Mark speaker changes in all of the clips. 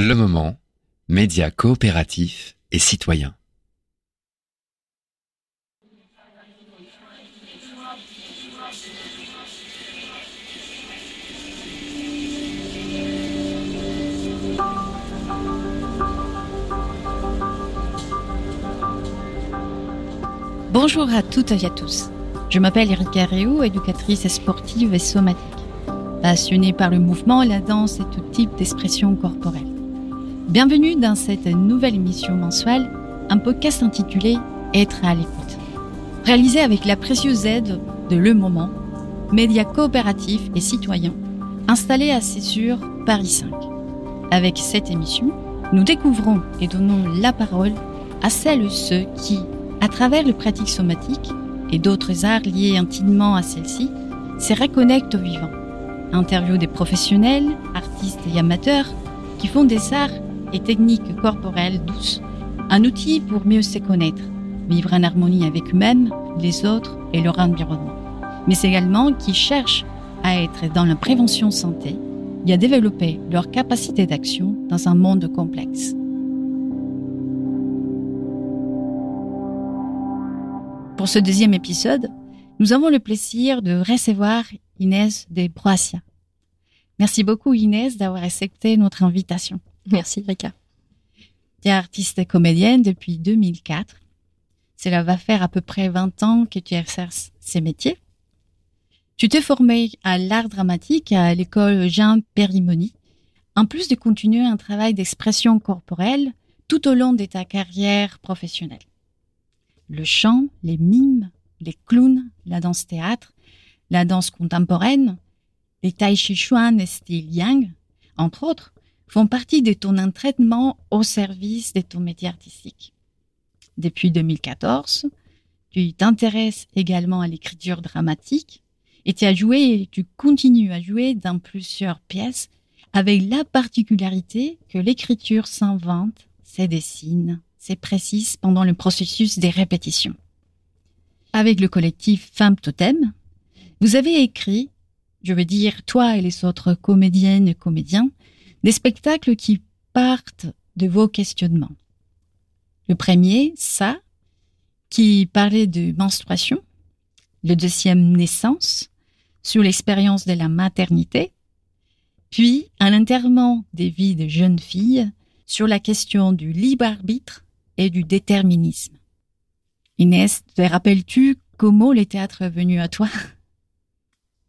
Speaker 1: Le moment, média coopératif et citoyen.
Speaker 2: Bonjour à toutes et à tous. Je m'appelle Erika Réou, éducatrice sportive et somatique. Passionnée par le mouvement, la danse et tout type d'expression corporelle. Bienvenue dans cette nouvelle émission mensuelle, un podcast intitulé Être à l'écoute. Réalisé avec la précieuse aide de Le Moment, média coopératif et citoyen, installé à Césure, Paris 5. Avec cette émission, nous découvrons et donnons la parole à celles et ceux qui, à travers les pratiques somatiques et d'autres arts liés intimement à celles-ci, se reconnectent au vivant. Interview des professionnels, artistes et amateurs qui font des arts et techniques corporelles douces, un outil pour mieux se connaître, vivre en harmonie avec eux-mêmes, les autres et leur environnement, mais également qui cherchent à être dans la prévention santé et à développer leur capacité d'action dans un monde complexe. Pour ce deuxième épisode, nous avons le plaisir de recevoir Inès de Broassia. Merci beaucoup Inès d'avoir accepté notre invitation.
Speaker 3: Merci Rika.
Speaker 2: Tu es artiste et comédienne depuis 2004. Cela va faire à peu près 20 ans que tu exerces ces métiers. Tu t'es formée à l'art dramatique à l'école Jean Périmoni, en plus de continuer un travail d'expression corporelle tout au long de ta carrière professionnelle le chant, les mimes, les clowns, la danse théâtre, la danse contemporaine, les tai chi chuan et style yang, entre autres, font partie de ton entraînement au service de ton métier artistique. Depuis 2014, tu t'intéresses également à l'écriture dramatique et tu as joué et tu continues à jouer dans plusieurs pièces avec la particularité que l'écriture s'invente, se dessine, c'est précise pendant le processus des répétitions. Avec le collectif Femmes Totem, vous avez écrit, je veux dire toi et les autres comédiennes et comédiens, des spectacles qui partent de vos questionnements. Le premier, ça, qui parlait de menstruation. Le deuxième, naissance, sur l'expérience de la maternité. Puis, un enterrement des vies de jeunes filles sur la question du libre arbitre et du déterminisme. Inès, te rappelles-tu comment le théâtre est venu à toi?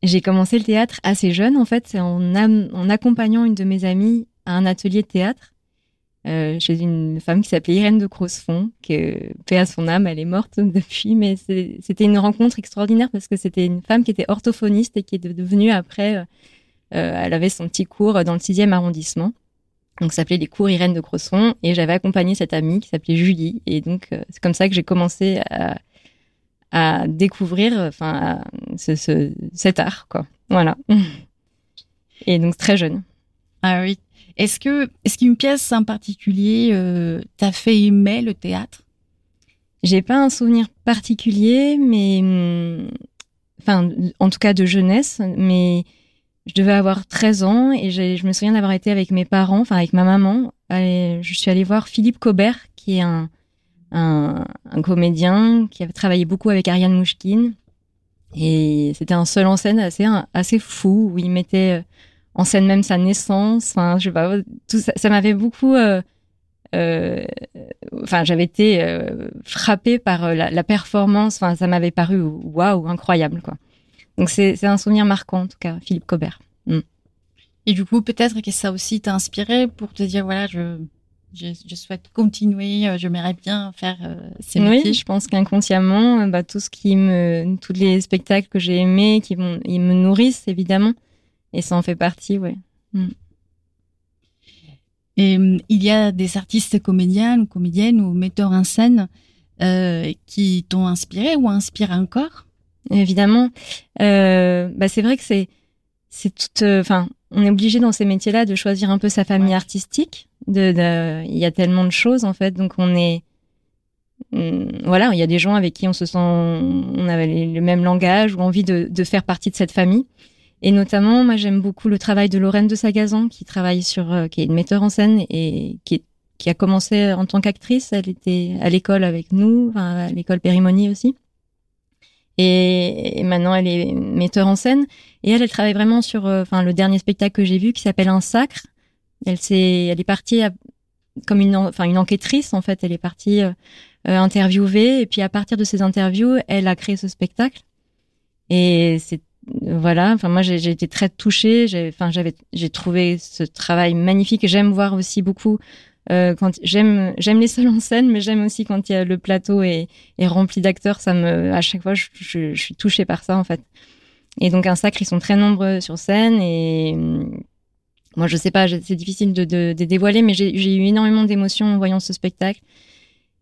Speaker 3: J'ai commencé le théâtre assez jeune, en fait, en, en, accompagnant une de mes amies à un atelier de théâtre euh, chez une femme qui s'appelait Irène de Crossefond, qui paix à son âme, elle est morte depuis, mais c'était une rencontre extraordinaire parce que c'était une femme qui était orthophoniste et qui est devenue après, euh, euh, elle avait son petit cours dans le sixième arrondissement. Donc, ça s'appelait les cours Irène de Crosson et j'avais accompagné cette amie qui s'appelait Julie. Et donc, c'est comme ça que j'ai commencé à, à découvrir, enfin, ce, ce, cet art, quoi. Voilà. Et donc, très jeune.
Speaker 2: Ah oui. Est-ce que, est-ce qu'une pièce en particulier euh, t'a fait aimer le théâtre?
Speaker 3: J'ai pas un souvenir particulier, mais, hum, enfin, en tout cas de jeunesse, mais je devais avoir 13 ans et je me souviens d'avoir été avec mes parents, enfin avec ma maman. je suis allée voir Philippe Cobert, qui est un, un, comédien qui avait travaillé beaucoup avec Ariane Mouchkine. Et c'était un seul en scène assez, assez fou, où il mettait euh, en scène même sa naissance. Enfin, je sais pas, ça, m'avait beaucoup... Euh, euh, enfin, j'avais été euh, frappée par la, la performance. Enfin, ça m'avait paru waouh, incroyable, quoi. Donc c'est un souvenir marquant en tout cas, Philippe Cobert. Mm.
Speaker 2: Et du coup, peut-être que ça aussi t'a inspiré pour te dire voilà, je je, souhaite continuer, euh, je m'aimerais bien faire euh, ces métiers.
Speaker 3: Oui, je pense qu'inconsciemment, euh, bah, tout ce qui me, tous les spectacles que j'ai aimés, qui vont, ils me nourrissent évidemment, et ça en fait partie, ouais. Mm.
Speaker 2: Et il y a des artistes comédiens ou comédiennes ou metteurs en scène qui t'ont inspiré ou inspirent encore?
Speaker 3: Évidemment. Euh, bah c'est vrai que c'est c'est tout. Euh, enfin, on est obligé dans ces métiers-là de choisir un peu sa famille artistique. De, il y a tellement de choses en fait, donc on est voilà, il y a des gens avec qui on se sent, on a le même langage ou envie de, de faire partie de cette famille. Et notamment, moi, j'aime beaucoup le travail de Lorraine de Sagazan, qui travaille sur, euh, qui est une metteur en scène et qui, qui a commencé en tant qu'actrice. Elle était à l'école avec nous, à l'école Périmonie aussi. Et, maintenant, elle est metteur en scène. Et elle, elle travaille vraiment sur, euh, enfin, le dernier spectacle que j'ai vu qui s'appelle Un sacre. Elle s'est, elle est partie comme une, enfin, une enquêtrice en fait. Elle est partie euh, interviewer et puis à partir de ces interviews, elle a créé ce spectacle. Et c'est voilà. Enfin, moi, j'ai été très touchée. Enfin, j'avais, j'ai trouvé ce travail magnifique. J'aime voir aussi beaucoup euh, quand j'aime j'aime les seuls en scène, mais j'aime aussi quand il y a le plateau est, est rempli d'acteurs. Ça me à chaque fois je, suis touchée par ça en fait. Et donc un sacre, ils sont très nombreux sur scène et hum, moi je sais pas, c'est difficile de, de, de, dévoiler, mais j'ai eu énormément d'émotions en voyant ce spectacle.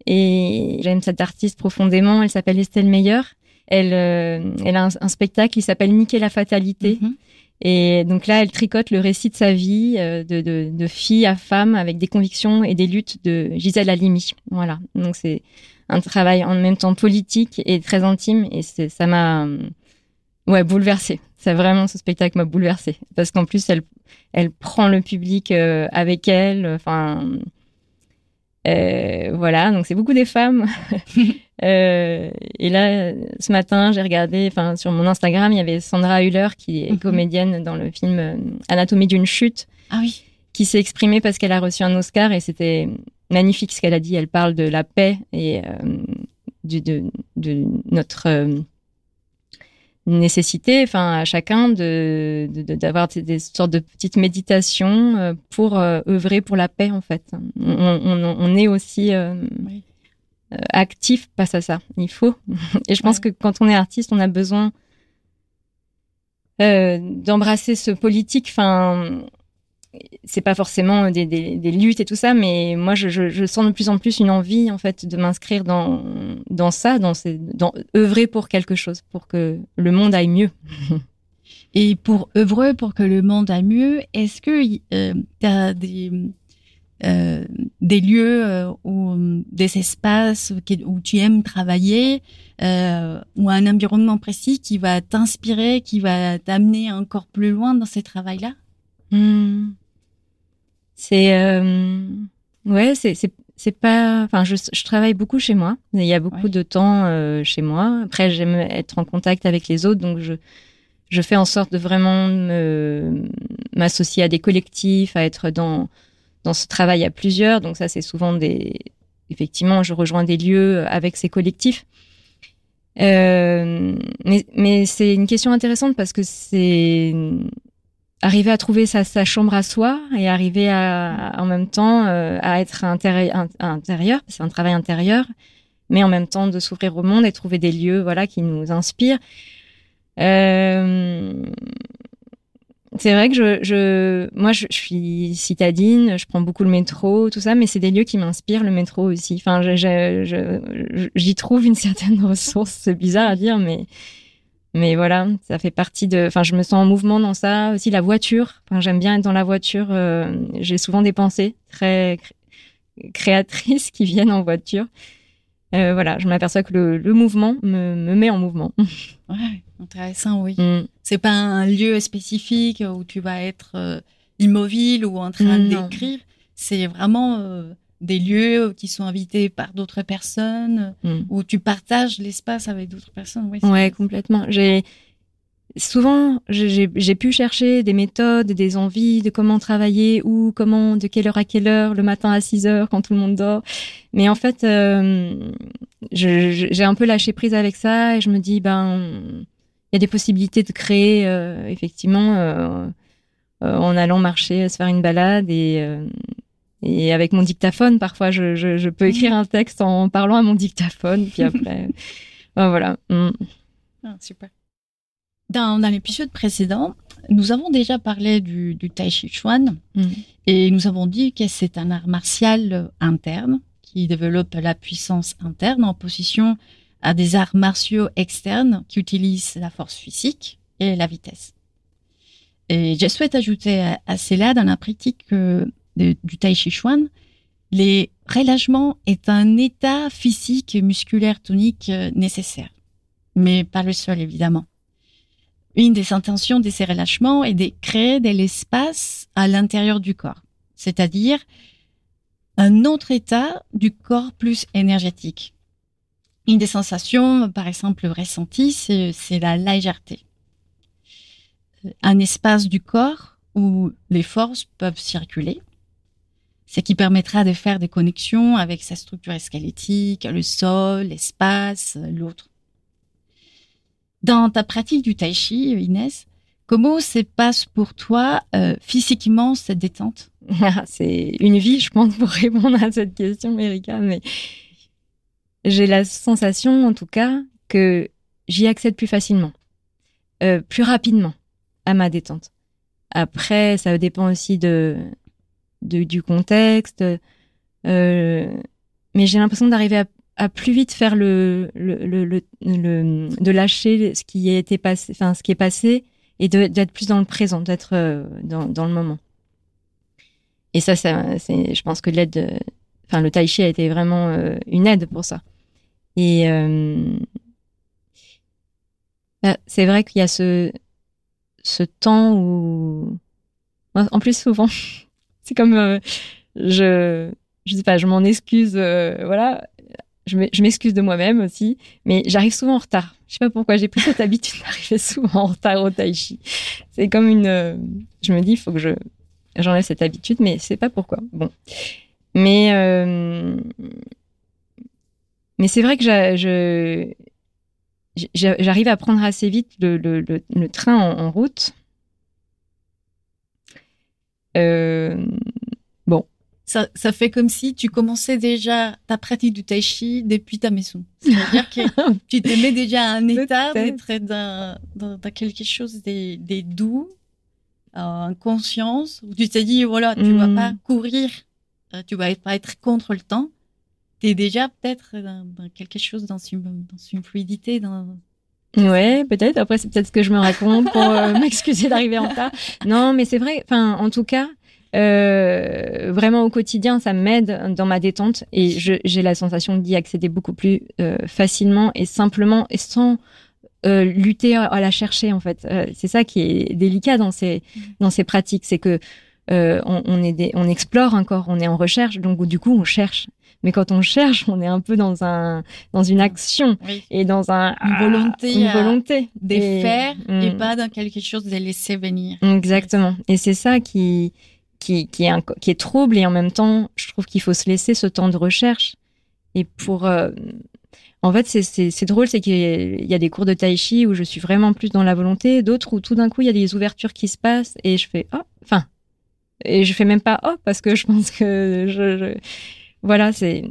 Speaker 3: Et j'aime cette artiste profondément. Elle s'appelle Estelle Meyer. Elle, euh, elle a un, spectacle qui s'appelle Niquer la fatalité. Mm-hmm. Et donc là, elle tricote le récit de sa vie, euh, de, de, de, fille à femme, avec des convictions et des luttes de Gisèle Halimi. Voilà. Donc c'est un travail en même temps politique et très intime, et ça m'a euh, ouais bouleversée. Ça vraiment, ce spectacle m'a bouleversée parce qu'en plus, elle elle prend le public euh, avec elle. Enfin, euh, voilà, donc c'est beaucoup des femmes. euh, et là, ce matin, j'ai regardé, enfin, sur mon Instagram, il y avait Sandra Hüller, qui est mhm. comédienne dans le film euh, Anatomie d'une chute.
Speaker 2: Ah oui.
Speaker 3: Qui s'est exprimée parce qu'elle a reçu un Oscar et c'était magnifique ce qu'elle a dit. Elle parle de la paix et euh, du, de, de, notre euh, nécessité, enfin à chacun de d'avoir de, des sortes de petites méditations euh, pour euh, œuvrer pour la paix en fait. On, on, on est aussi euh, actif face à ça. Il faut. Et je pense que quand on est artiste, on a besoin d'embrasser ce politique. Enfin, c'est pas forcément des, des, des, luttes et tout ça, mais moi je, je, je, sens de plus en plus une envie en fait de m'inscrire dans dans ça, dans, ces, dans œuvrer pour quelque chose, pour que le monde aille mieux.
Speaker 2: Et pour œuvrer pour que le monde aille mieux, est-ce que euh, tu as des euh, des lieux euh, ou des espaces où tu aimes travailler euh, ou un environnement précis qui va t'inspirer, qui va t'amener encore plus loin dans ce travail-là
Speaker 3: hmm. C'est euh, ouais, c'est c'est c'est pas. Enfin, je, je, travaille beaucoup chez moi. Il y a beaucoup de temps euh, chez moi. Après, j'aime être en contact avec les autres, donc je je fais en sorte de vraiment m'associer à des collectifs, à être dans dans ce travail à plusieurs. Donc ça, c'est souvent des effectivement, je rejoins des lieux avec ces collectifs. Euh, mais mais c'est une question intéressante parce que c'est arriver à trouver sa, chambre à soi et arriver à, en même temps euh, à être intérieur c'est un travail intérieur, mais en même temps de s'ouvrir au monde et trouver des lieux voilà qui nous inspirent. Euh, c'est vrai que je, je moi je, je, suis citadine, je prends beaucoup le métro, tout ça, mais c'est des lieux qui m'inspirent le métro aussi. Enfin, j'y trouve une certaine ressource. C'est bizarre à dire, mais mais voilà, ça fait partie de. Enfin, je me sens en mouvement dans ça. Aussi la voiture. Enfin, j'aime bien être dans la voiture. Euh, j'ai souvent des pensées très créatrices qui viennent en voiture. Euh, voilà, je m'aperçois que le, le mouvement me, me, met en mouvement.
Speaker 2: Ouais, intéressant, oui. Mm. C'est pas un lieu spécifique où tu vas être euh, immobile ou en train d'écrire. C'est vraiment des lieux qui sont invités par d'autres personnes, mm. où tu partages l'espace avec d'autres personnes.
Speaker 3: Oui, ouais, complètement. J'ai souvent j'ai pu chercher des méthodes, des envies de comment travailler, ou comment, de quelle heure à quelle heure, le matin à 6 heures quand tout le monde dort. Mais en fait, euh, j'ai un peu lâché prise avec ça et je me dis ben il y a des possibilités de créer euh, effectivement euh, en allant marcher, se faire une balade et et avec mon dictaphone, parfois, je, je, je, peux écrire un texte en parlant à mon dictaphone, puis après, ben voilà. Mm.
Speaker 2: Ah, super. Dans, dans l'épisode précédent, nous avons déjà parlé du, du Tai Chi Chuan mm. et nous avons dit que c'est un art martial interne qui développe la puissance interne en position à des arts martiaux externes qui utilisent la force physique et la vitesse. Et je souhaite ajouter à, à cela dans la pratique du tai chi chuan, les relâchements est un état physique et musculaire tonique euh, nécessaire, mais pas le seul évidemment. une des intentions de ces relâchements est de créer de l'espace à l'intérieur du corps, c'est-à-dire un autre état du corps plus énergétique. Une des sensations, par exemple, ressenties, c'est la légèreté. Un espace du corps où les forces peuvent circuler, ce qui permettra de faire des connexions avec sa structure squelettique, le sol, l'espace, l'autre. Dans ta pratique du tai chi, Inès, comment se passe pour toi euh, physiquement cette détente?
Speaker 3: C'est une vie, je pense, pour répondre à cette question, Erika, mais j'ai la sensation, en tout cas, que j'y accède plus facilement, euh, plus rapidement à ma détente. Après, ça dépend aussi de, du contexte, euh, mais j'ai l'impression d'arriver à, plus vite faire le, le, le, de lâcher ce qui été passé, enfin ce qui est passé, et d'être plus dans le présent, d'être euh, dans, dans le moment. Et ça, ça c'est, je pense que l'aide, enfin le tai chi a été vraiment une aide pour ça. Et euh, bah, c'est vrai qu'il y a ce, ce temps où, en plus souvent, c'est comme euh, je, je sais pas, je m'en excuse, euh, voilà, je m'excuse de moi-même aussi, mais j'arrive souvent en retard. Je sais pas pourquoi j'ai pris cette habitude d'arriver souvent en retard au tai chi. C'est comme une, je me dis, il faut que je j'enlève cette habitude, mais c'est pas pourquoi. Bon, mais mais c'est vrai que je, j'arrive à prendre assez vite le, le, train en, route.
Speaker 2: Euh, bon. Ça, ça, fait comme si tu commençais déjà ta pratique du tai chi depuis ta maison. C'est-à-dire que tu te mets déjà à un état d'être dans, dans, quelque chose des, des doux, en conscience, où tu t'es dit, voilà, tu ne vas mm. pas courir, euh, tu vas pas être contre le temps, tu es déjà peut-être dans, quelque chose, dans une, dans une fluidité, dans,
Speaker 3: Ouais, peut-être. Après, c'est peut-être ce que je me raconte pour euh, m'excuser d'arriver en retard. Non, mais c'est vrai. Enfin, en tout cas, euh, vraiment au quotidien, ça m'aide dans ma détente et j'ai la sensation d'y accéder beaucoup plus euh, facilement et simplement et sans euh, lutter à la chercher en fait. C'est ça qui est délicat dans ces mmh. dans ces pratiques, c'est que euh, on, on, est des, on explore encore, on est en recherche, donc du coup on cherche. Mais quand on cherche, on est un peu dans un dans une action et dans un
Speaker 2: une volonté,
Speaker 3: une volonté
Speaker 2: de faire et mm. pas dans quelque chose de laisser venir.
Speaker 3: Exactement. Et c'est ça qui qui qui est un, qui est trouble et en même temps, je trouve qu'il faut se laisser ce temps de recherche. Et pour euh, en fait, c'est drôle, c'est qu'il y, a des cours de tai chi où je suis vraiment plus dans la volonté, d'autres où tout d'un coup il y a des ouvertures qui se passent et je fais oh, enfin et je fais même pas oh parce que je pense que je, voilà c'est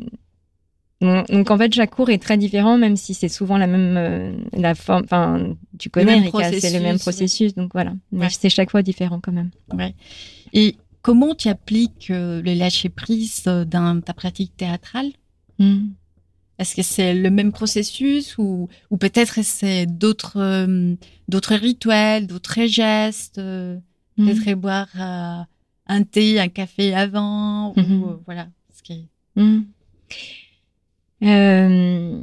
Speaker 3: donc en fait chaque cours est très différent même si c'est souvent la même euh, la forme enfin tu connais c'est le même processus donc voilà mais c'est chaque fois différent quand même
Speaker 2: ouais. et comment tu appliques euh, le lâcher prise euh, dans ta pratique théâtrale? Hmm. Est-ce que c'est le même processus ou, ou peut-être c'est d'autres d'autres rituels, d'autres gestes, hmm. peut-être boire un thé, un café avant, ou mhm. euh, voilà. Ce qui
Speaker 3: mhm. euh,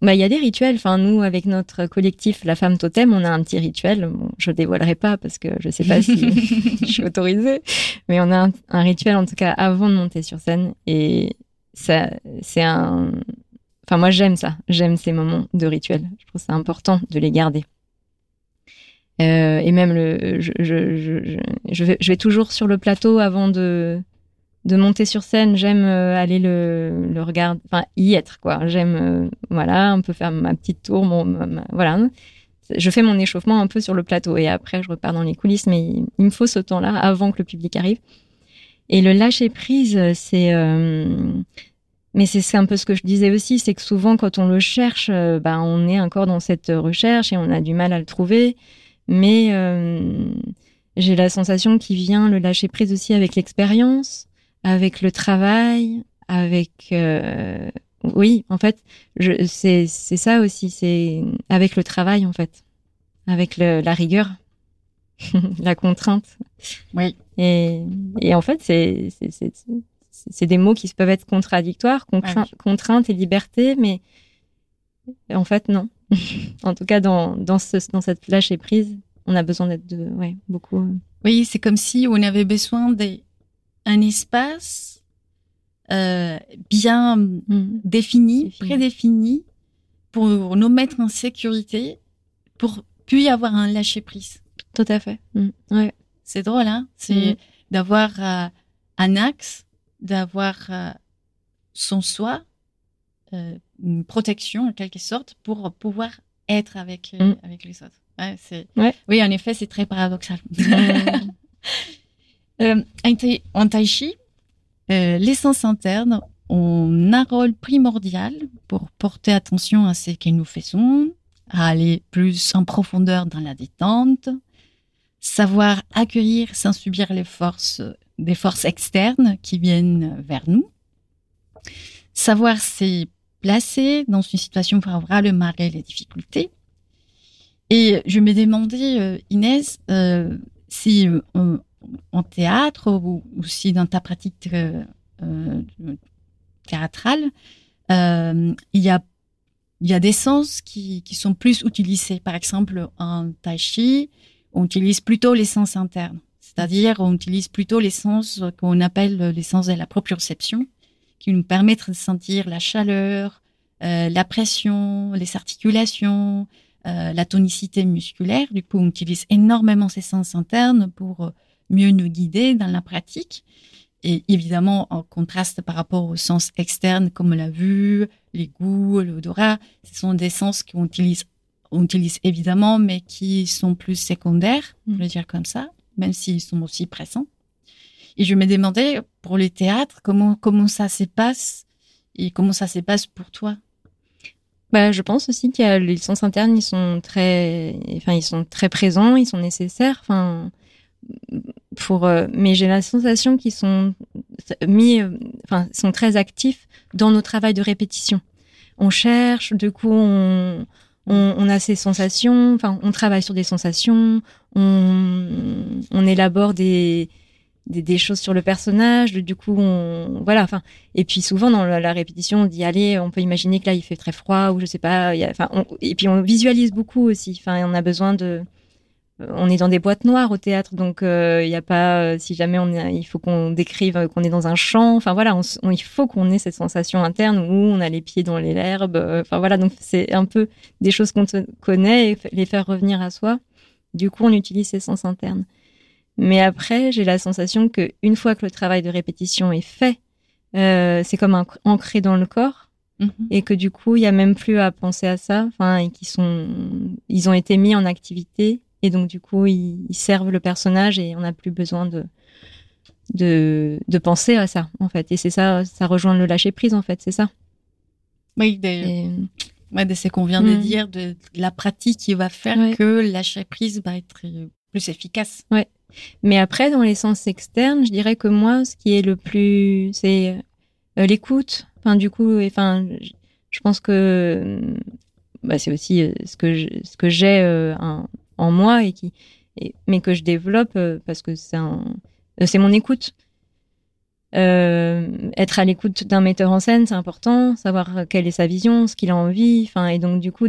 Speaker 3: bah, il y a des rituels. Enfin, nous, avec notre collectif La Femme Totem, on a un petit rituel. Bon, je dévoilerai pas parce que je sais pas si je suis autorisée, mais on a un, rituel en tout cas avant de monter sur scène. Et ça, c'est un. Enfin, moi, j'aime ça. J'aime ces moments de rituel. Je trouve c'est important de les garder. Euh, et même le, je, je, je, je, vais, toujours sur le plateau avant de de monter sur scène. J'aime euh, aller le, le regarder, enfin y être quoi. J'aime euh, voilà un peu faire ma petite tour, voilà. Je fais mon échauffement un peu sur le plateau et après je repars dans les coulisses. Mais il, me faut ce temps-là avant que le public arrive. Et le lâcher prise, c'est mais c'est un peu ce que je disais aussi, c'est que souvent quand on le cherche, bah, on est encore dans cette recherche et on a du mal à le trouver. Mais euh, j'ai la sensation qu'il vient le lâcher prise aussi avec l'expérience, avec le travail, avec euh, oui, en fait, c'est c'est ça aussi, c'est avec le travail en fait, avec le, la rigueur, la contrainte.
Speaker 2: Oui.
Speaker 3: Et et en fait, c'est c'est c'est des mots qui peuvent être contradictoires, contrainte et liberté, mais en fait non. en tout cas, dans, dans, ce, dans cette lâcher prise, on a besoin d'être de, ouais, beaucoup. euh,
Speaker 2: Oui, c'est comme si on avait besoin d'un espace euh, bien
Speaker 3: mm,
Speaker 2: défini,
Speaker 3: Défini.
Speaker 2: prédéfini, pour nous mettre en sécurité, pour puis avoir un lâcher prise.
Speaker 3: Tout à fait. Mm, ouais.
Speaker 2: C'est drôle, hein? C'est
Speaker 3: Mhm.
Speaker 2: d'avoir euh, un axe, d'avoir euh, son soi, une protection en quelque sorte pour pouvoir être avec
Speaker 3: Mhm.
Speaker 2: avec les autres. Ouais, c'est
Speaker 3: Ouais.
Speaker 2: oui, en effet, c'est très paradoxal.
Speaker 3: Mm,
Speaker 2: Euh, en tai- chi, euh, l'essence interne ont un rôle primordial pour porter attention à ce que nous faisons, à aller plus en profondeur dans la détente, savoir accueillir sans subir les forces, des forces externes qui viennent vers nous, savoir se placer dans une situation favorable malgré les difficultés. Et je me demandais, euh, Inès, euh, si euh, en- théâtre ou, ou si dans ta pratique euh, théâtrale, il y a il y a des sens qui, qui sont plus utilisés. Par exemple, en tai chi, on utilise plutôt les sens internes. C'est-à-dire, on utilise plutôt les sens qu'on appelle les sens de la proprioception, qui nous permettent de sentir la chaleur, euh, la pression, les articulations, euh, la tonicité musculaire. Du coup, on utilise énormément ces sens internes pour euh, mieux nous guider dans la pratique. Et évidemment, en contraste par rapport aux sens externes comme la vue, les goûts, l'odorat, ce sont des sens qu'on utilise, on utilise évidemment, mais qui sont plus secondaires, je
Speaker 3: Mm.
Speaker 2: le dire comme ça, même s'ils sont aussi présents. Et je me demandais, pour le théâtre, comment, comment ça se passe et comment ça se passe pour toi?
Speaker 3: Bah, je pense aussi qu'il y a les sens internes, ils sont très, enfin, ils sont très présents, ils sont nécessaires. Enfin, pour, euh, mais j'ai la sensation qu'ils sont mis, enfin, sont très actifs dans nos travails de répétition. On cherche, du coup, on, on, on a ces sensations, enfin, on travaille sur des sensations, on, on élabore des, des, choses sur le personnage, du coup, on, voilà, enfin, et puis souvent dans la, répétition, on dit allez, on peut imaginer que là il fait très froid ou je sais pas. a- Enfin, et puis on visualise beaucoup aussi. Enfin, on a besoin de. euh, On est dans des boîtes noires au théâtre, donc euh, il y a pas. euh, Si jamais on, est- il faut qu'on décrive qu'on est dans un champ. Enfin voilà, on on- il faut qu'on ait cette sensation interne où on a les pieds dans l'herbe. Enfin voilà, donc c'est un peu des choses qu'on connaît et les faire revenir à soi. Du coup, on utilise ces sens internes. Mais après, j'ai la sensation que une fois que le travail de répétition est fait, euh, c'est comme un- ancré dans le corps
Speaker 2: Mhm.
Speaker 3: et que du coup il y a même plus à penser à ça enfin et qui sont ils ont été mis en activité et donc du coup ils, ils servent le personnage et on n'a plus besoin de de de penser à ça en fait et c'est ça ça rejoint le lâcher prise en fait c'est ça
Speaker 2: Oui, des,
Speaker 3: Et-
Speaker 2: ouais, de ce qu'on vient de
Speaker 3: Mm.
Speaker 2: dire, de la pratique qui va faire
Speaker 3: Ouais.
Speaker 2: que lâcher prise va être euh, plus efficace.
Speaker 3: Mais après dans les sens externes je dirais que moi ce qui est le plus c'est euh, l'écoute. Enfin du coup enfin je, pense que euh, bah, c'est aussi euh, ce que ce que j'ai en, moi et qui mais que je développe parce que c'est c'est mon écoute Euh, être à l'écoute d'un metteur en scène c'est important savoir quelle est sa vision ce qu'il a envie enfin et donc du coup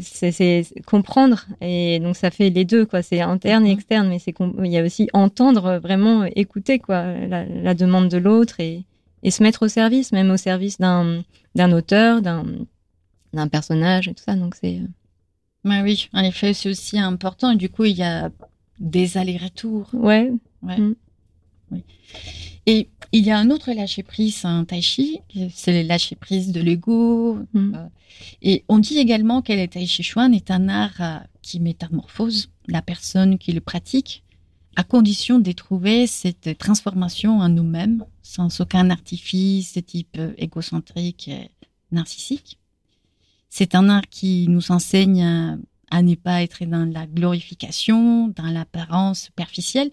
Speaker 3: c'est comprendre et donc ça fait les deux quoi. C'est interne et externe mais c'est il y a aussi entendre vraiment écouter quoi la, la demande de l'autre et et se mettre au service même au service d'un d'un auteur d'un d'un personnage et tout ça donc c'est euh,
Speaker 2: Ouais, oui, en effet, c'est aussi important. Et du coup, il y a des allers-retours.
Speaker 3: ouais.
Speaker 2: Et il y a un autre lâcher-prise en tai chi, c'est le lâcher-prise de l'ego.
Speaker 3: Mm.
Speaker 2: Euh, Et on dit également que le tai chi chuan est un art euh, qui métamorphose la personne qui le pratique, à condition de trouver cette transformation en nous-mêmes, sans aucun artifice de type euh, égocentrique et narcissique. C'est un art qui nous enseigne à, à ne pas être dans la glorification, dans l'apparence superficielle,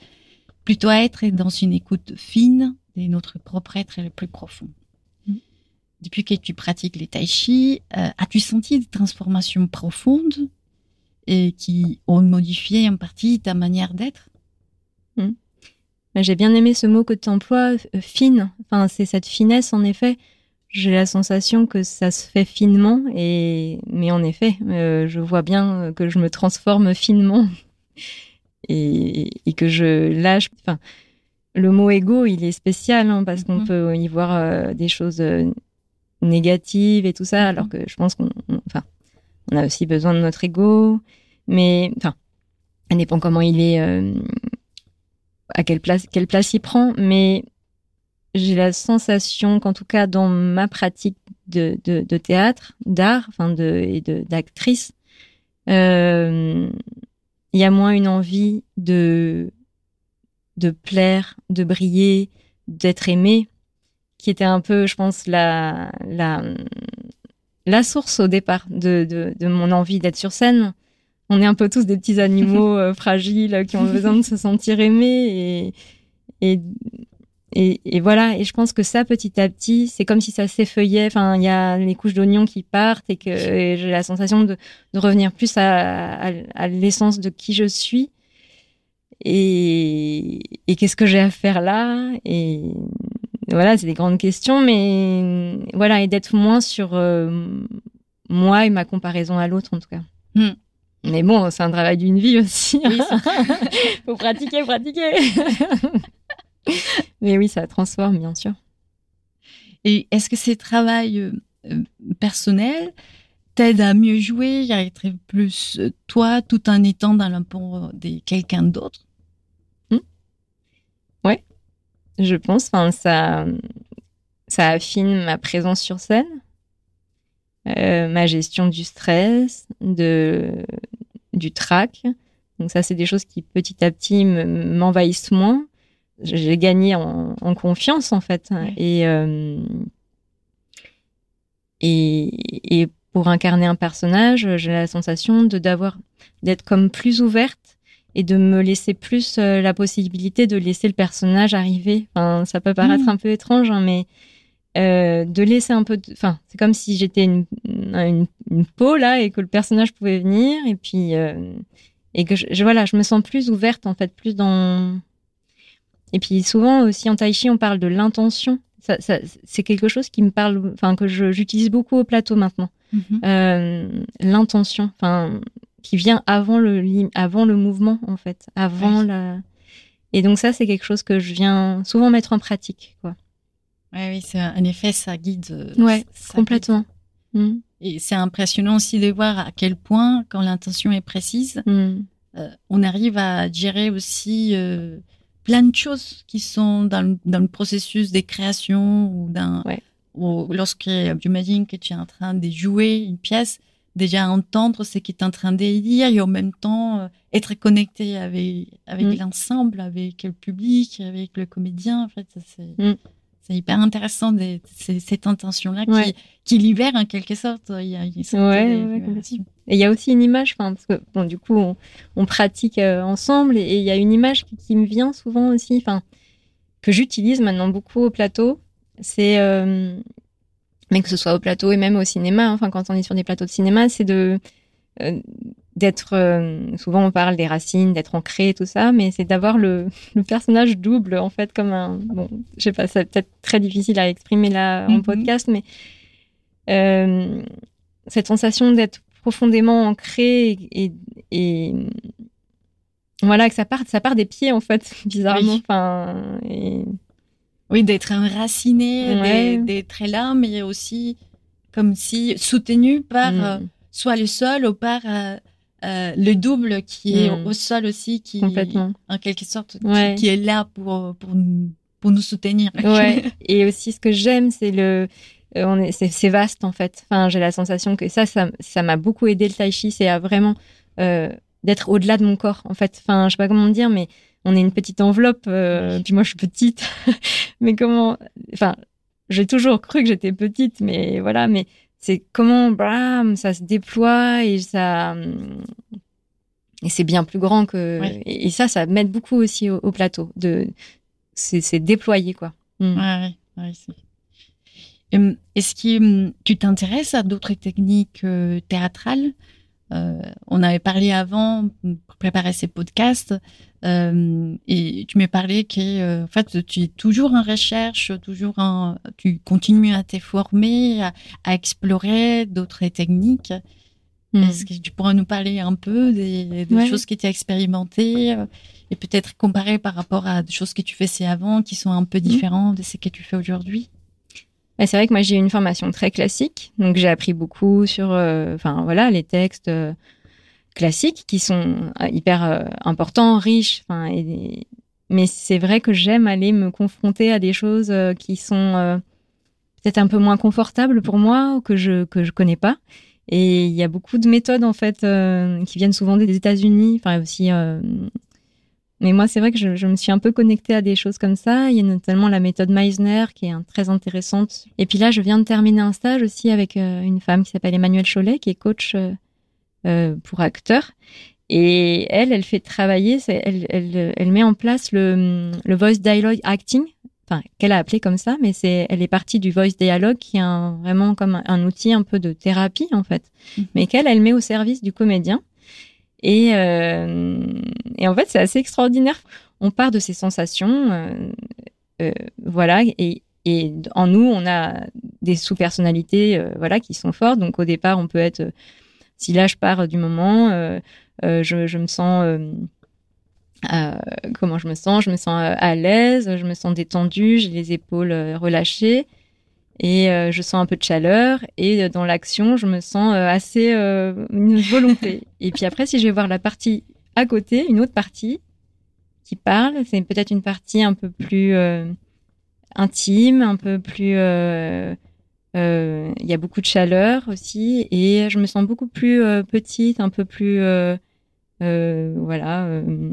Speaker 2: plutôt à être dans une écoute fine de notre propre être le plus profond.
Speaker 3: Mm.
Speaker 2: Depuis que tu pratiques les tai chi, euh, as-tu senti des transformations profondes et qui ont modifié en partie ta manière d'être?
Speaker 3: J'ai bien aimé ce mot que tu emploies, euh, fine. Enfin, c'est cette finesse, en effet. J'ai la sensation que ça se fait finement, et mais en effet, euh, je vois bien que je me transforme finement. et, et que je lâche. Enfin, le mot ego, il est spécial hein, parce qu'on
Speaker 2: Mhm.
Speaker 3: peut y voir euh, des choses euh, négatives et tout ça, alors
Speaker 2: Mhm.
Speaker 3: que je pense qu'on, on- enfin, on a aussi besoin de notre ego, mais enfin, ça dépend comment il est, euh, à quelle place, quelle place il prend, mais j'ai la sensation qu'en tout cas dans ma pratique de, de, de théâtre, d'art, enfin de et de d'actrice, euh, il y a moins une envie de de plaire, de briller, d'être aimé, qui était un peu, je pense, la la la source au départ de de, de mon envie d'être sur scène. On est un peu tous des petits animaux euh, fragiles qui ont besoin de se sentir aimés et et et, et voilà, et je pense que ça, petit à petit, c'est comme si ça s'effeuillait. Enfin, il y a les couches d'oignons qui partent et que j'ai la sensation de, de revenir plus à, à, à l'essence de qui je suis. Et, et qu'est-ce que j'ai à faire là? Et voilà, c'est des grandes questions, mais voilà, et d'être moins sur euh, moi et ma comparaison à l'autre, en tout cas.
Speaker 2: Hmm.
Speaker 3: Mais bon, c'est un travail d'une vie aussi.
Speaker 2: Oui,
Speaker 3: Faut pratiquer, pratiquer. Mais oui, ça transforme, bien sûr.
Speaker 2: Et est-ce que ces travail euh, euh, personnel t'aide à mieux jouer, à être plus euh, toi, tout en étant dans la peau de quelqu'un d'autre?
Speaker 3: Je pense, enfin, ça, ça affine ma présence sur scène, euh, ma gestion du stress, de, du trac. Donc ça, c'est des choses qui petit à petit me- m'envahissent moins. J'ai gagné en, en confiance en fait,
Speaker 2: Ouais.
Speaker 3: et, euh, et et pour incarner un personnage, j'ai la sensation de d'avoir d'être comme plus ouverte et de me laisser plus euh, la possibilité de laisser le personnage arriver. Enfin, ça peut paraître
Speaker 2: Mm.
Speaker 3: un peu étrange, hein, mais euh, de laisser un peu. de- Enfin, c'est comme si j'étais une, une, une peau là et que le personnage pouvait venir et puis euh, et que je, je- voilà, je me sens plus ouverte en fait, plus dans. Et puis souvent aussi en tai chi, on parle de l'intention. Ça, ça, c'est quelque chose qui me parle, enfin que j'utilise beaucoup au plateau maintenant
Speaker 2: Mhm.
Speaker 3: euh, l'intention, enfin, qui vient avant le avant le mouvement en fait, avant la. Et donc ça, c'est quelque chose que je viens souvent mettre en pratique, quoi.
Speaker 2: Ouais, oui, c'est en effet, ça guide. euh,
Speaker 3: Ouais,
Speaker 2: ça
Speaker 3: Complètement. Mm.
Speaker 2: guide. Et c'est impressionnant aussi de voir à quel point, quand l'intention est précise,
Speaker 3: Mm.
Speaker 2: euh, on arrive à gérer aussi euh, plein de choses qui sont dans le, dans le processus des créations ou d'un
Speaker 3: Ouais.
Speaker 2: ou lorsque j'imagine que tu es en train de jouer une pièce déjà entendre ce qui est en train de dire et en même temps euh, être connecté avec avec
Speaker 3: Mm.
Speaker 2: l'ensemble avec le public avec le comédien en fait c'est
Speaker 3: Mm.
Speaker 2: c'est hyper intéressant de, cette intention là
Speaker 3: Ouais.
Speaker 2: qui qui libère en quelque sorte il y a une sorte
Speaker 3: Ouais,
Speaker 2: de
Speaker 3: ouais,
Speaker 2: libération.
Speaker 3: Et il y a aussi une image, parce que bon, du coup, on, on pratique euh, ensemble et et il y a une image qui, qui me vient souvent aussi, enfin, que j'utilise maintenant beaucoup au plateau. C'est, euh, mais que ce soit au plateau et même au cinéma, hein, enfin, quand on est sur des plateaux de cinéma, c'est de euh, d'être. euh, souvent, on parle des racines, d'être ancré, tout ça, mais c'est d'avoir le, le personnage double, en fait, comme un. Bon, je sais pas, c'est peut-être très difficile à exprimer là en
Speaker 2: Mhm.
Speaker 3: podcast, mais euh, cette sensation d'être profondément ancré et, et, et voilà que ça part ça part des pieds en fait bizarrement
Speaker 2: Oui.
Speaker 3: enfin et-
Speaker 2: Oui, d'être enraciné,
Speaker 3: Ouais.
Speaker 2: d'être- là, mais aussi comme si soutenu par
Speaker 3: Mm.
Speaker 2: euh, soit le sol ou par euh, euh, le double qui est
Speaker 3: Mm.
Speaker 2: au sol aussi, qui
Speaker 3: complètement
Speaker 2: en quelque sorte qui-
Speaker 3: Ouais.
Speaker 2: qui, est là pour pour nous, pour nous soutenir.
Speaker 3: ouais et aussi ce que j'aime c'est le on est c'est vaste en fait enfin j'ai la sensation que ça ça ça m'a beaucoup aidé le tai chi c'est à vraiment d'être au-delà de mon corps en fait enfin je sais pas comment dire mais on est une petite enveloppe euh, puis moi je suis petite. Mais comment enfin j'ai toujours cru que j'étais petite mais voilà mais c'est comment bram ça se déploie et ça hum, et c'est bien plus grand que et, et ça ça m'aide beaucoup aussi au, au plateau de c'est déployé quoi. Mm.
Speaker 2: Ouais, ouais, ouais, c'est- Hum, Est-ce que hum, tu t'intéresses à d'autres techniques euh, théâtrales? Euh, On avait parlé avant pour préparer ces podcasts euh, et tu m'as parlé que euh, en fait tu es toujours en recherche, toujours en, tu continues à te former, à, à explorer d'autres techniques. Mm. Est-ce que tu pourrais nous parler un peu des, choses que tu as expérimentées euh, et peut-être comparer par rapport à des choses que tu faisais avant qui sont un peu mm. différentes de ce que tu fais aujourd'hui?
Speaker 3: Bah, c'est vrai que moi j'ai une formation très classique, donc j'ai appris beaucoup sur, euh, enfin voilà, les textes euh, classiques qui sont hyper importants, riches. Mais c'est vrai que j'aime aller me confronter à des choses qui sont peut-être un peu moins confortables pour moi ou que je que je connais pas. Et il y a beaucoup de méthodes en fait euh, qui viennent souvent des États-Unis, enfin aussi. Euh, mais moi, c'est vrai que je, me suis un peu connectée à des choses comme ça. Il y a notamment la méthode Meisner qui est très intéressante. Et puis là, je viens de terminer un stage aussi avec euh, une femme qui s'appelle Emmanuelle Cholet, qui est coach pour acteurs. Et elle, elle fait travailler, elle, elle, elle met en place le, le voice dialogue acting, enfin qu'elle a appelé comme ça, mais c'est elle est partie du voice dialogue qui est un, vraiment comme un, outil un peu de thérapie en fait, mhm. mais qu'elle elle met au service du comédien. Et, euh, et en fait c'est assez extraordinaire. On part de ces sensations, euh, euh, voilà, et, et en nous on a des sous-personnalités, voilà, qui sont fortes. Donc au départ on peut être, si là je pars du moment, je, je, me sens euh, comment je me sens? Je me sens euh, à l'aise, je me sens détendue, j'ai les épaules euh, relâchées et je sens un peu de chaleur. Et dans l'action, je me sens assez une volonté. et puis après, si je vais voir la partie à côté, une autre partie qui parle, c'est peut-être une partie un peu plus intime, un peu plus. Il y a beaucoup de chaleur aussi, et je me sens beaucoup plus petite, un peu plus euh, voilà, euh,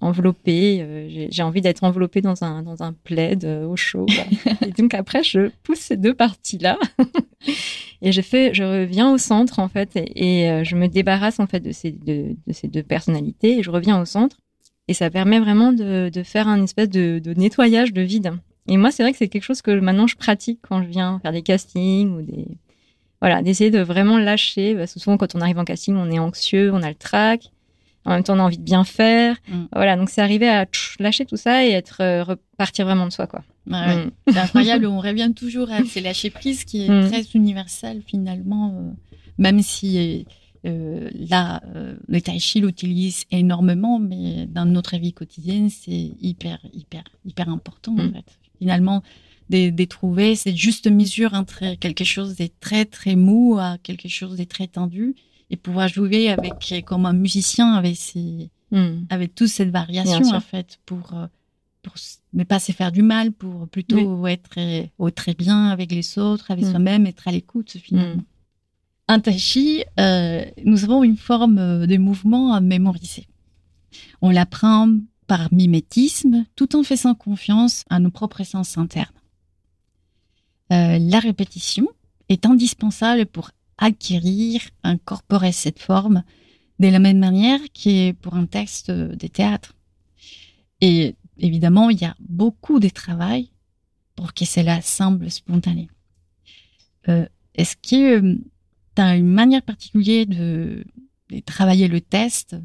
Speaker 3: enveloppée. Euh, j'ai envie d'être enveloppée dans un, dans un plaid au chaud. et donc après, je pousse ces deux parties-là. et je fais, je reviens au centre, en fait, et, je me débarrasse, en fait, de ces, de, de, ces deux personnalités, et je reviens au centre. Et ça permet vraiment de, de faire un espèce de, de nettoyage de vide. Et moi, c'est vrai que c'est quelque chose que maintenant je pratique quand je viens faire des castings ou des, voilà, d'essayer de vraiment lâcher. Parce que souvent, quand on arrive en casting, on est anxieux, on a le trac. En même temps, on a envie de bien faire. Mm. Voilà, donc c'est arriver à lâcher tout ça et être euh, repartir vraiment de soi, quoi.
Speaker 2: Mm. C'est incroyable. on revient toujours à ces lâcher prise qui est mm. très universel finalement, euh, même si euh, là le tai chi l'utilise énormément, mais dans notre vie quotidienne, c'est hyper, hyper, hyper important en fait. Finalement, de, trouver. Cette juste mesure entre quelque chose de très très mou à quelque chose de très tendu et pouvoir jouer avec comme un musicien avec ses, hmm. avec toute cette variation en fait pour euh, pour mais pas se faire du mal pour plutôt être euh, très bien avec les autres avec hmm. soi-même être à l'écoute finalement. Tai chi euh, nous avons une forme de mouvement à mémoriser. On l'apprend par mimétisme tout en faisant confiance à nos propres sens internes la répétition est indispensable pour acquérir, incorporer cette forme de la même manière que pour un texte de théâtre. Et évidemment, il y a beaucoup de travail pour que cela semble spontané. Euh, est-ce que euh, tu as une manière particulière de, travailler le test,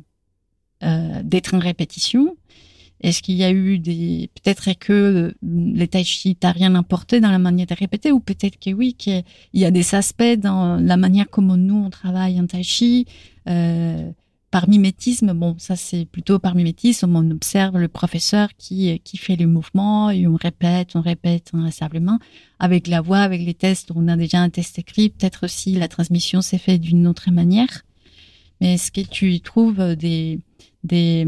Speaker 2: euh, d'être en répétition. Est-ce qu'il y a eu des peut-être que les tai chi rien apporté dans la manière de répéter ou peut-être que oui qu'il y a des aspects dans la manière comme nous on travaille en tai chi euh, par mimétisme. Bon ça c'est plutôt par mimétisme. On observe le professeur qui qui fait les mouvements et on répète on répète inlassablement. Avec la voix avec les tests on a déjà un test écrit. Peut-être aussi la transmission s'est faite d'une autre manière. Mais est-ce que tu y trouves des des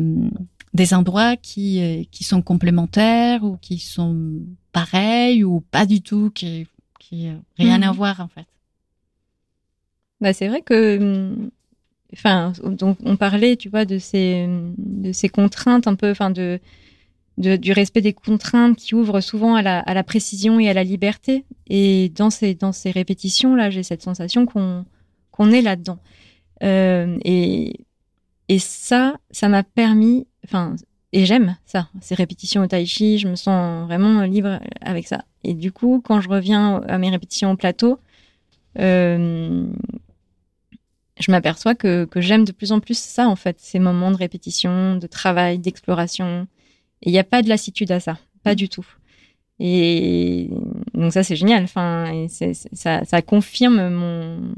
Speaker 2: des endroits qui, euh, qui sont complémentaires ou qui sont pareils ou pas du tout, qui, qui rien à mhm. voir en fait.
Speaker 3: Bah c'est vrai que, hum, enfin, donc on parlait, tu vois, de ces de ces contraintes un peu, enfin de, de, du respect des contraintes qui ouvrent souvent à la, à la précision et à la liberté. Et dans ces dans ces répétitions là, j'ai cette sensation qu'on qu'on est là-dedans. Euh, et et ça, ça m'a permis enfin, et j'aime ça, ces répétitions au tai chi, je me sens vraiment libre avec ça. Et du coup, quand je reviens à mes répétitions au plateau, euh, je m'aperçois que, que j'aime de plus en plus ça, en fait, ces moments de répétition, de travail, d'exploration. Et il n'y a pas de lassitude à ça, pas du tout. Et donc ça, c'est génial. Enfin, ça, ça confirme mon,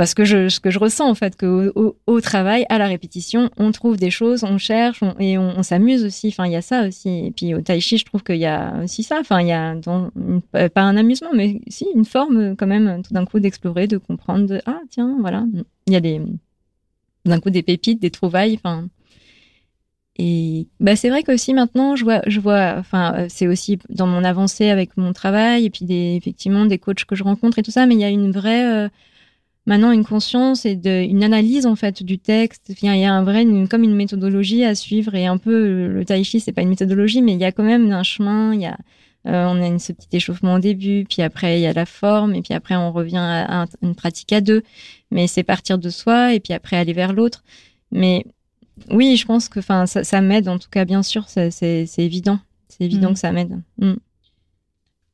Speaker 3: parce que je, ce que je ressens en fait, que au, au, travail, à la répétition, on trouve des choses, on cherche et on, s'amuse aussi. Enfin, il y a ça aussi. Et puis au tai chi, je trouve qu'il y a aussi ça. Enfin, il y a pas un amusement, mais si une forme quand même tout d'un coup d'explorer, de comprendre. De, ah tiens, voilà, il y a des d'un coup des pépites, des trouvailles. Enfin, et bah c'est vrai qu'aussi maintenant je vois je vois enfin euh, c'est aussi dans mon avancée avec mon travail et puis des effectivement des coachs que je rencontre et tout ça mais il y a une vraie euh, maintenant une conscience et de, une analyse en fait du texte il y a un vrai comme une méthodologie à suivre et un peu le tai chi c'est pas une méthodologie mais il y a quand même un chemin il y a euh, on a une, ce petit échauffement au début puis après il y a la forme et puis après on revient à, à une pratique à deux mais c'est partir de soi et puis après aller vers l'autre mais oui, je pense que enfin ça, ça m'aide en tout cas bien sûr, c'est évident. C'est évident mm. que ça m'aide. Mm.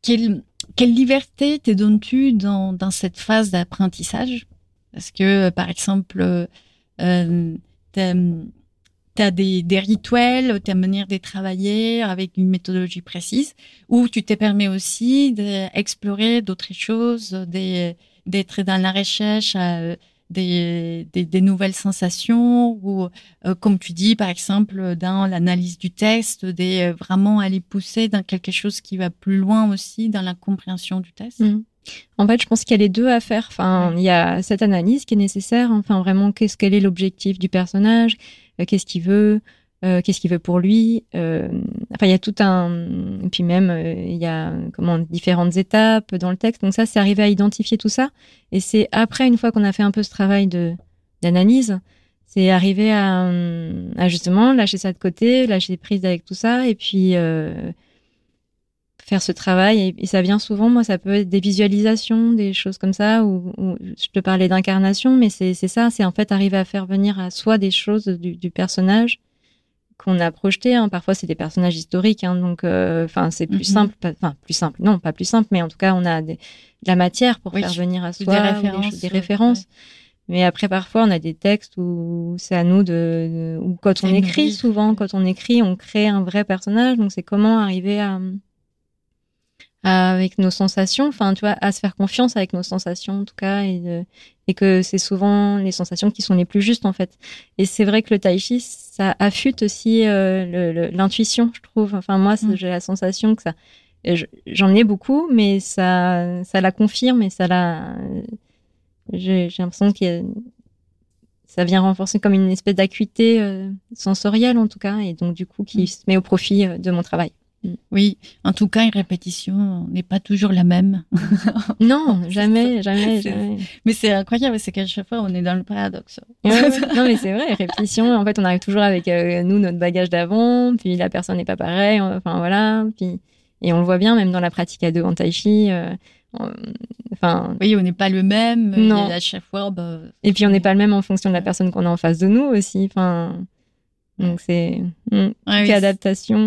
Speaker 2: Quelle, quelle liberté te donnes-tu dans, dans cette phase d'apprentissage? Parce que par exemple, euh, tu as des, des rituels, ta manière de travailler avec une méthodologie précise, ou tu te permets aussi d'explorer d'autres choses, d'être dans la recherche. Euh, des, des, des, nouvelles sensations ou euh, comme tu dis par exemple dans l'analyse du texte des euh, vraiment aller pousser dans quelque chose qui va plus loin aussi dans la compréhension du texte
Speaker 3: mmh. En fait, je pense qu'il y a les deux à faire. Enfin, il y a cette analyse qui est nécessaire. Enfin, vraiment, qu'est-ce quel est l'objectif du personnage? Euh, Qu'est-ce qu'il veut? Euh, qu'est-ce qu'il veut pour lui. Euh, enfin, il y a tout un, et puis même euh, il y a comment différentes étapes dans le texte. Donc ça, c'est arriver à identifier tout ça. Et c'est après, une fois qu'on a fait un peu ce travail d'analyse, c'est arriver à, à, justement lâcher ça de côté, lâcher prise avec tout ça, et puis faire ce travail. Et, ça vient souvent, moi, ça peut être des visualisations, des choses comme ça, ou, je te parlais d'incarnation, mais c'est ça, c'est en fait arriver à faire venir à soi des choses du personnage qu'on a projeté. Hein. Parfois, c'est des personnages historiques, hein, donc euh, enfin c'est plus mhm. simple, enfin plus simple, non, pas plus simple, mais en tout cas, on a de la matière pour faire venir à soi
Speaker 2: des références.
Speaker 3: Des, références. Mais après, parfois, on a des textes où c'est à nous de, ou quand on écrit, souvent, quand on écrit, on crée un vrai personnage. Donc, c'est comment arriver à, avec nos sensations, enfin, tu vois, à se faire confiance avec nos sensations, en tout cas, et, et que c'est souvent les sensations qui sont les plus justes, en fait. Et c'est vrai que le tai chi, ça affûte aussi euh, l'intuition, je trouve. Enfin, moi, mm. j'ai la sensation que ça, j'en ai beaucoup, mais ça, ça la confirme et ça la, j'ai l'impression que ça vient renforcer comme une espèce d'acuité euh, sensorielle, en tout cas, et donc, du coup, qui mm. se met au profit euh, de mon travail.
Speaker 2: Mm. Oui, en tout cas, une répétition n'est pas toujours la même.
Speaker 3: non, jamais, jamais, jamais.
Speaker 2: Mais c'est incroyable, c'est qu'à chaque fois, on est dans le paradoxe.
Speaker 3: non, mais c'est vrai, répétition, en fait, on arrive toujours avec euh, nous, notre bagage d'avant, puis la personne n'est pas pareille, enfin voilà, puis et on le voit bien même dans la pratique à deux en tai chi. Euh, enfin,
Speaker 2: oui, on n'est pas le même. Non. à chaque fois, bah,
Speaker 3: et puis on n'est pas le même en fonction de la personne qu'on a en face de nous aussi. Enfin, donc c'est une mm, adaptation.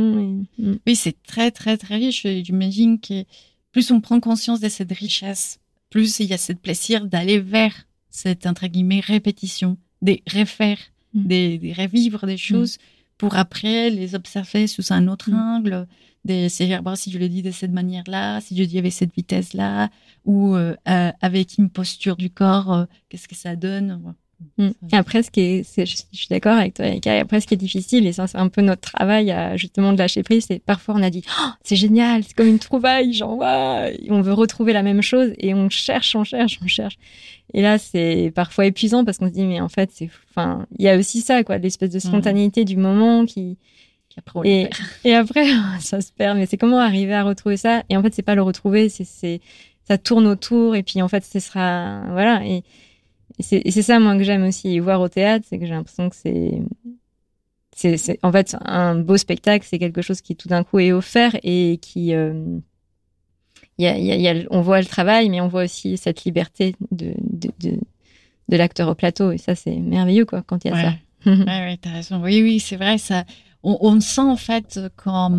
Speaker 2: Mm. Oui, c'est très très très riche. J'imagine que plus on prend conscience de cette richesse, plus il y a ce plaisir d'aller vers cette entre guillemets répétition, des refaire, mm. des, revivre des choses pour après les observer sous un autre angle, d'essayer de voir si je le dis de cette manière-là, si je dis avec cette vitesse-là, ou euh, euh, avec une posture du corps, euh, qu'est-ce que ça donne.
Speaker 3: Mm. Et après, ce qui est, je, suis d'accord avec toi, et après, ce qui est difficile, et ça, c'est un peu notre travail, à, justement, de lâcher prise, c'est parfois on a dit, oh, c'est génial, c'est comme une trouvaille, genre, ouais, on veut retrouver la même chose, et on cherche, on cherche, on cherche. Et là, c'est parfois épuisant parce qu'on se dit, mais en fait, c'est, enfin, il y a aussi ça, quoi, l'espèce de mm. spontanéité du moment qui, et, et, après, ça se perd. Mais c'est comment arriver à retrouver ça? Et en fait, c'est pas le retrouver, c'est, c'est, ça tourne autour. Et puis, en fait, ce sera, voilà. Et, et c'est ça, moi, que j'aime aussi voir au théâtre, c'est que j'ai l'impression que c'est, c'est, en fait, un beau spectacle, c'est quelque chose qui tout d'un coup est offert et qui, euh, y a, y a, on voit le travail, mais on voit aussi cette liberté de, de, de, de l'acteur au plateau. Et ça, c'est merveilleux, quoi, quand il y a ça.
Speaker 2: ouais, ouais, t'as raison. Oui, oui, c'est vrai, ça, on, on sent, en fait, quand,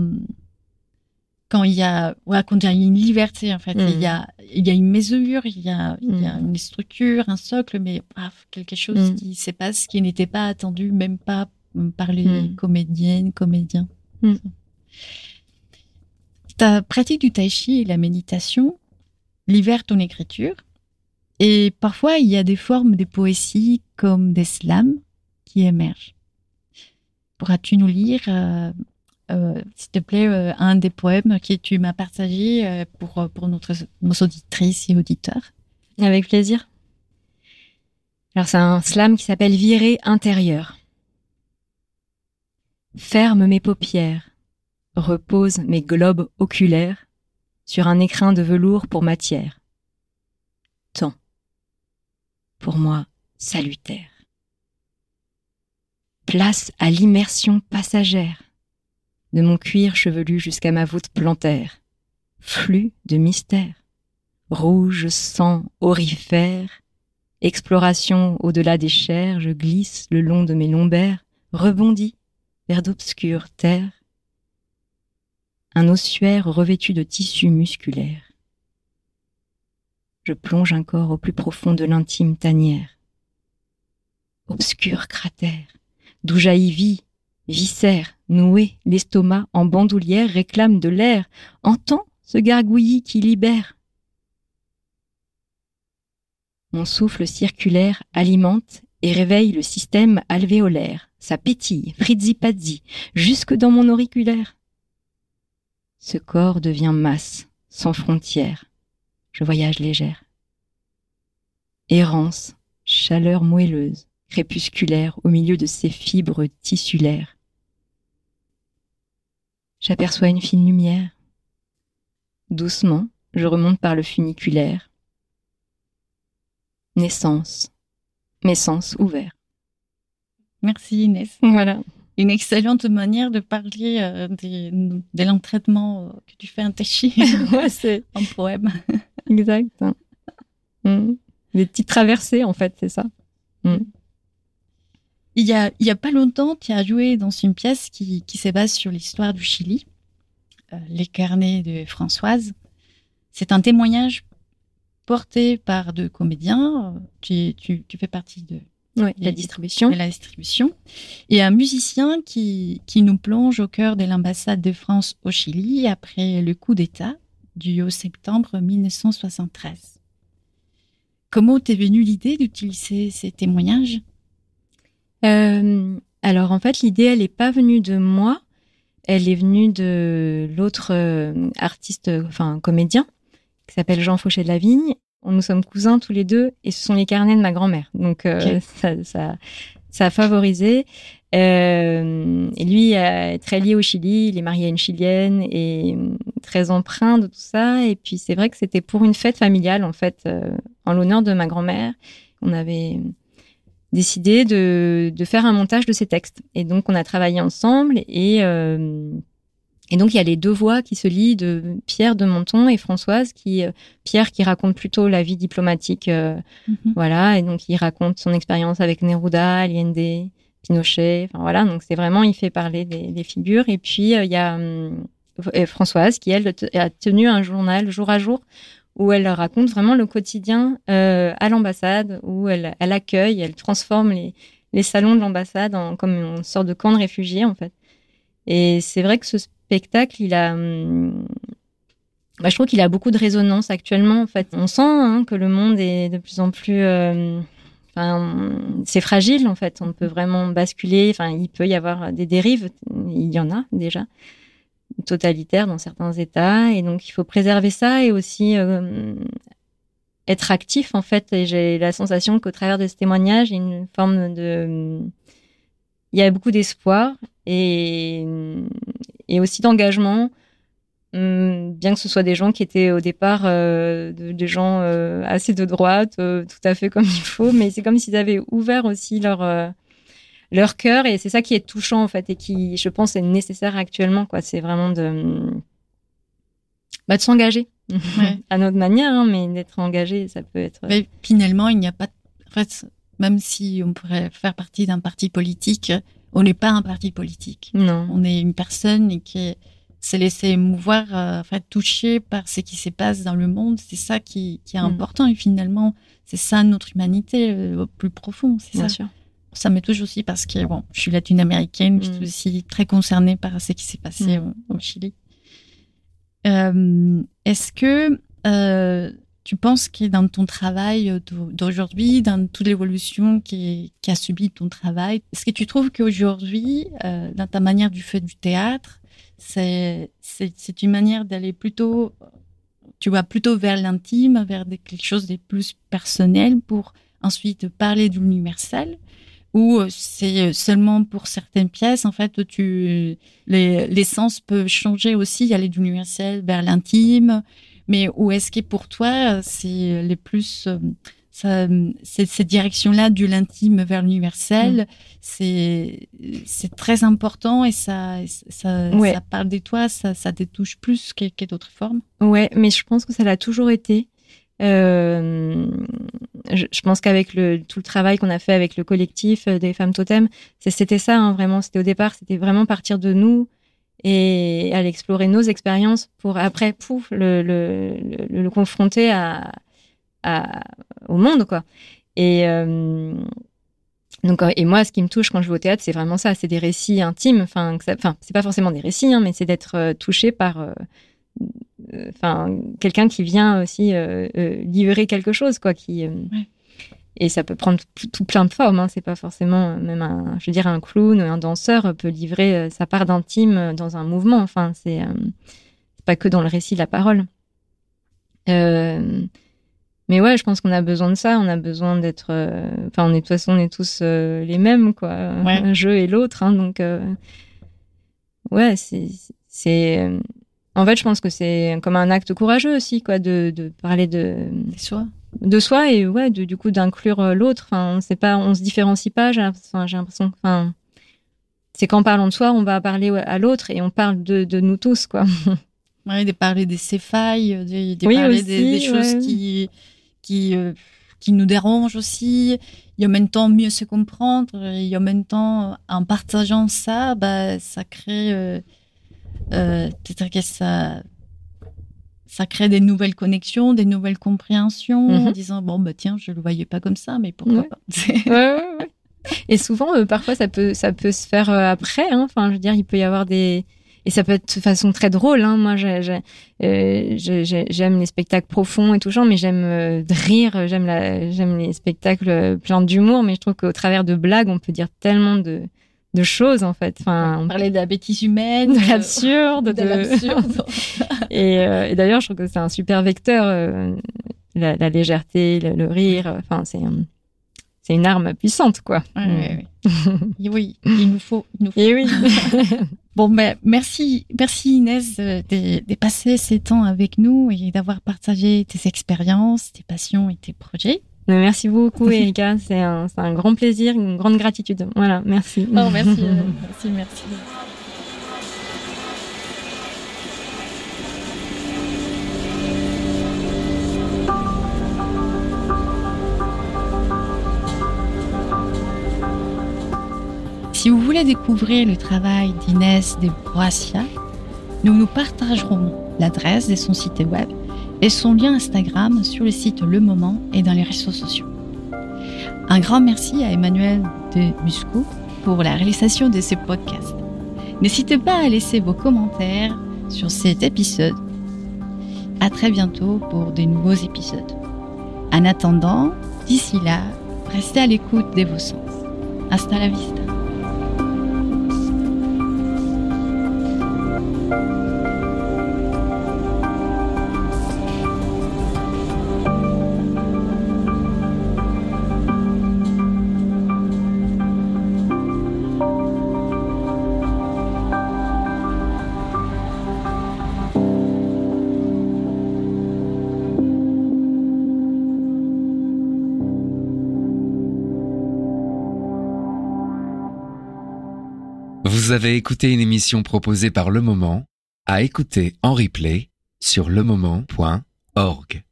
Speaker 2: quand il y a ouais, quand il y a une liberté en fait il y a mm. il y a une mesure il y a il y a mm. une structure un socle mais quelque chose mm. qui se passe qui n'était pas attendu même pas par les comédiennes comédiens ta pratique du tai chi et la méditation libère ton écriture Et parfois, il y a des formes de poésie comme des slams qui émergent. Pourras-tu nous lire, euh, s'il te plaît, euh, un des poèmes que tu m'as partagé euh, pour, nos auditrices et auditeurs
Speaker 3: Avec plaisir. Alors c'est un slam qui s'appelle Virer intérieur. Ferme mes paupières, repose mes globes oculaires sur un écrin de velours pour matière. Temps. Pour moi, salutaire. Place à l'immersion passagère de mon cuir chevelu jusqu'à ma voûte plantaire. Flux de mystère. Rouge sang aurifère. Exploration au-delà des chairs, je glisse le long de mes lombaires, rebondis vers d'obscures terres. Un ossuaire revêtu de tissus musculaires. Je plonge un corps au plus profond de l'intime tanière. Obscur cratère, d'où jaillit vie, viscère, noué, l'estomac en bandoulière réclame de l'air. Entends ce gargouillis qui libère. Mon souffle circulaire alimente et réveille le système alvéolaire. Ça pétille, frizzi-pazzi, jusque dans mon auriculaire. Ce corps devient masse, sans frontières. Je voyage légère. Errance, chaleur moelleuse, crépusculaire au milieu de ces fibres tissulaires. J'aperçois une fine lumière. Doucement, je remonte par le funiculaire. Naissance. Mes sens ouverts.
Speaker 2: Merci Inès.
Speaker 3: Voilà.
Speaker 2: Une excellente manière de parler euh, de, de l'entraînement euh, que tu fais un téchi
Speaker 3: ouais, c'est
Speaker 2: en poème.
Speaker 3: exact. Mm. Des petites traversées, en fait, c'est ça. Mm.
Speaker 2: Il y a, il y a pas longtemps, tu as joué dans une pièce qui, qui se base sur l'histoire du Chili, euh, Les carnets de Françoise. C'est un témoignage porté par deux comédiens. Tu, tu, tu fais partie de,
Speaker 3: Ouais, la distribution.
Speaker 2: de la distribution. Et un musicien qui, qui nous plonge au cœur de l'ambassade de France au Chili après le coup d'État du 11 septembre 1973. Comment t'es venue l'idée d'utiliser ces témoignages?
Speaker 3: Euh, alors, en fait, l'idée, elle n'est pas venue de moi. Elle est venue de l'autre euh, artiste, enfin, comédien, qui s'appelle Jean Fauché de la Vigne. Nous sommes cousins tous les deux et ce sont les carnets de ma grand-mère. Donc, euh, ça, ça, ça a favorisé. Euh, et lui euh, est très lié au Chili. Il est marié à une Chilienne et très empreint de tout ça. Et puis, c'est vrai que c'était pour une fête familiale, en fait, euh, en l'honneur de ma grand-mère. On avait décidé de, de faire un montage de ces textes. Et donc, on a travaillé ensemble et, euh, et donc, il y a les deux voix qui se lient de Pierre de Menton et Françoise, qui, euh, Pierre qui raconte plutôt la vie diplomatique, euh,
Speaker 2: Mhm.
Speaker 3: voilà, et donc il raconte son expérience avec Neruda, Allende, Pinochet, enfin voilà, donc c'est vraiment, il fait parler des, des figures. Et puis, euh, il y a euh, Françoise qui, elle, a tenu un journal jour à jour où elle raconte vraiment le quotidien euh, à l'ambassade, où elle, accueille, elle transforme les, salons de l'ambassade en comme une sorte de camp de réfugiés en fait. Et c'est vrai que ce spectacle, il a, hum, bah, je trouve qu'il a beaucoup de résonance actuellement. En fait, on sent hein, que le monde est de plus en plus, euh, c'est fragile en fait. On peut vraiment basculer. Enfin, il peut y avoir des dérives. Il y en a déjà totalitaires dans certains États, et donc il faut préserver ça et aussi euh, être actif en fait. Et j'ai la sensation qu'au travers de ce témoignage, il y a une forme de, il y a beaucoup d'espoir et et aussi d'engagement. Hum, bien que ce soit des gens qui étaient au départ euh, de- des gens euh, assez de droite, tout à fait comme il faut, mais c'est comme s'ils avaient ouvert aussi leur leur cœur et c'est ça qui est touchant en fait et qui, je pense, est nécessaire actuellement. quoi. C'est vraiment de bah, de s'engager
Speaker 2: Ouais.
Speaker 3: à notre manière, hein, mais d'être engagé, ça peut être.
Speaker 2: Mais finalement, il n'y a pas. En fait, même si on pourrait faire partie d'un parti politique, on n'est pas un parti politique.
Speaker 3: Non.
Speaker 2: On est une personne qui s'est laissée émouvoir, euh, enfin, touchée par ce qui se passe dans le monde. C'est ça qui, qui est
Speaker 3: Mm.
Speaker 2: important. Et finalement, c'est ça notre humanité euh, au plus profond. C'est ça.
Speaker 3: sûr.
Speaker 2: Ça me touche aussi parce que bon, je suis latino-américaine, je
Speaker 3: Mm.
Speaker 2: suis aussi très concernée par ce qui s'est passé
Speaker 3: Mm.
Speaker 2: au, au Chili. Euh, Est-ce que euh, tu penses que dans ton travail d'aujourd'hui, dans toute l'évolution qui, qui, a subi ton travail, est-ce que tu trouves qu'aujourd'hui, euh, dans ta manière du fait du théâtre, c'est une manière d'aller plutôt, tu vas plutôt vers l'intime, vers quelque chose de plus personnel pour ensuite parler de l'universel? Ou c'est seulement pour certaines pièces en fait tu les l'essence peut changer aussi aller de l'universel vers l'intime mais où est-ce que pour toi, c'est les plus, euh, ça, cette direction-là de l'intime vers l'universel, mm. c'est c'est très important et ça ça, ça parle de toi, ça, ça te touche plus que, d'autres formes?
Speaker 3: Ouais, mais je pense que ça l'a toujours été. Euh, je, pense qu'avec tout le travail qu'on a fait avec le collectif euh, des femmes totem, c'était ça hein, vraiment. C'était au départ, c'était vraiment partir de nous et à explorer nos expériences pour après le, confronter au monde quoi. Et euh, donc et moi ce qui me touche quand je vais au théâtre c'est vraiment ça. C'est des récits intimes. Enfin enfin c'est pas forcément des récits hein, mais c'est d'être touché par enfin quelqu'un qui vient aussi livrer quelque chose quoi qui et ça peut prendre tout plein de formes. Hein. C'est pas forcément euh, même un, je veux dire, un clown, un danseur peut livrer euh, sa part d'intime euh, dans un mouvement. Enfin, c'est pas que dans le récit de la parole. mais ouais, je pense qu'on a besoin de ça. On a besoin d'être. Enfin, on est de toute façon, on est tous les mêmes, quoi. Un jeu et l'autre. Hein, donc, ouais, c'est. C'est en fait, je pense que c'est comme un acte courageux aussi, quoi, de, de parler de.
Speaker 2: Soi.
Speaker 3: de soi et ouais du coup d'inclure euh, l'autre. Enfin on sait pas on se différencie pas j'ai l'impression enfin c'est qu'en parlant de soi on va parler à l'autre et on parle de, de nous tous quoi.
Speaker 2: Ouais de parler de ses failles de, parler des, choses qui qui euh, qui nous dérangent aussi. Et en même temps mieux se comprendre. Et en même temps en partageant ça bah ça crée euh, euh peut-être que ça ça crée des nouvelles connexions, des nouvelles compréhensions, en mhm. disant bon bah tiens, je le voyais pas comme ça, mais pourquoi pas?
Speaker 3: Et souvent, euh, parfois, ça peut ça peut se faire euh, après. Hein. Enfin, je veux dire, il peut y avoir des et ça peut être de façon très drôle. Hein. Moi, euh, j'aime les spectacles profonds et genre, mais j'aime rire, j'aime j'aime les spectacles pleins d'humour. Mais je trouve qu'au travers de blagues, on peut dire tellement de de choses en fait. Enfin,
Speaker 2: on parlait de la bêtise humaine,
Speaker 3: de l'absurde,
Speaker 2: de, l'absurde.
Speaker 3: Euh, et, d'ailleurs, je trouve que c'est un super vecteur, euh, la, légèreté, le, rire. Enfin, c'est c'est une arme puissante, quoi.
Speaker 2: oui, oui. il nous faut. Il nous faut.
Speaker 3: Et oui.
Speaker 2: bon, ben, merci, merci Inès de, passer ces temps avec nous et d'avoir partagé tes expériences, tes passions et tes projets.
Speaker 3: Merci beaucoup, Erika. C'est un, un, grand plaisir, une grande gratitude. Voilà, merci.
Speaker 2: Oh, merci, euh, merci, merci. Si vous voulez découvrir le travail d'Inès de Boissia, nous nous partagerons l'adresse de son site web et son lien Instagram sur le site Le Moment et dans les réseaux sociaux. Un grand merci à Emmanuel de Musco pour la réalisation de ce podcast. N'hésitez pas à laisser vos commentaires sur cet épisode. À très bientôt pour de nouveaux épisodes. En attendant, d'ici là, restez à l'écoute de vos sens. Hasta la vista.
Speaker 1: Vous avez écouté une émission proposée par Le Moment, à écouter en replay sur lemoment.org.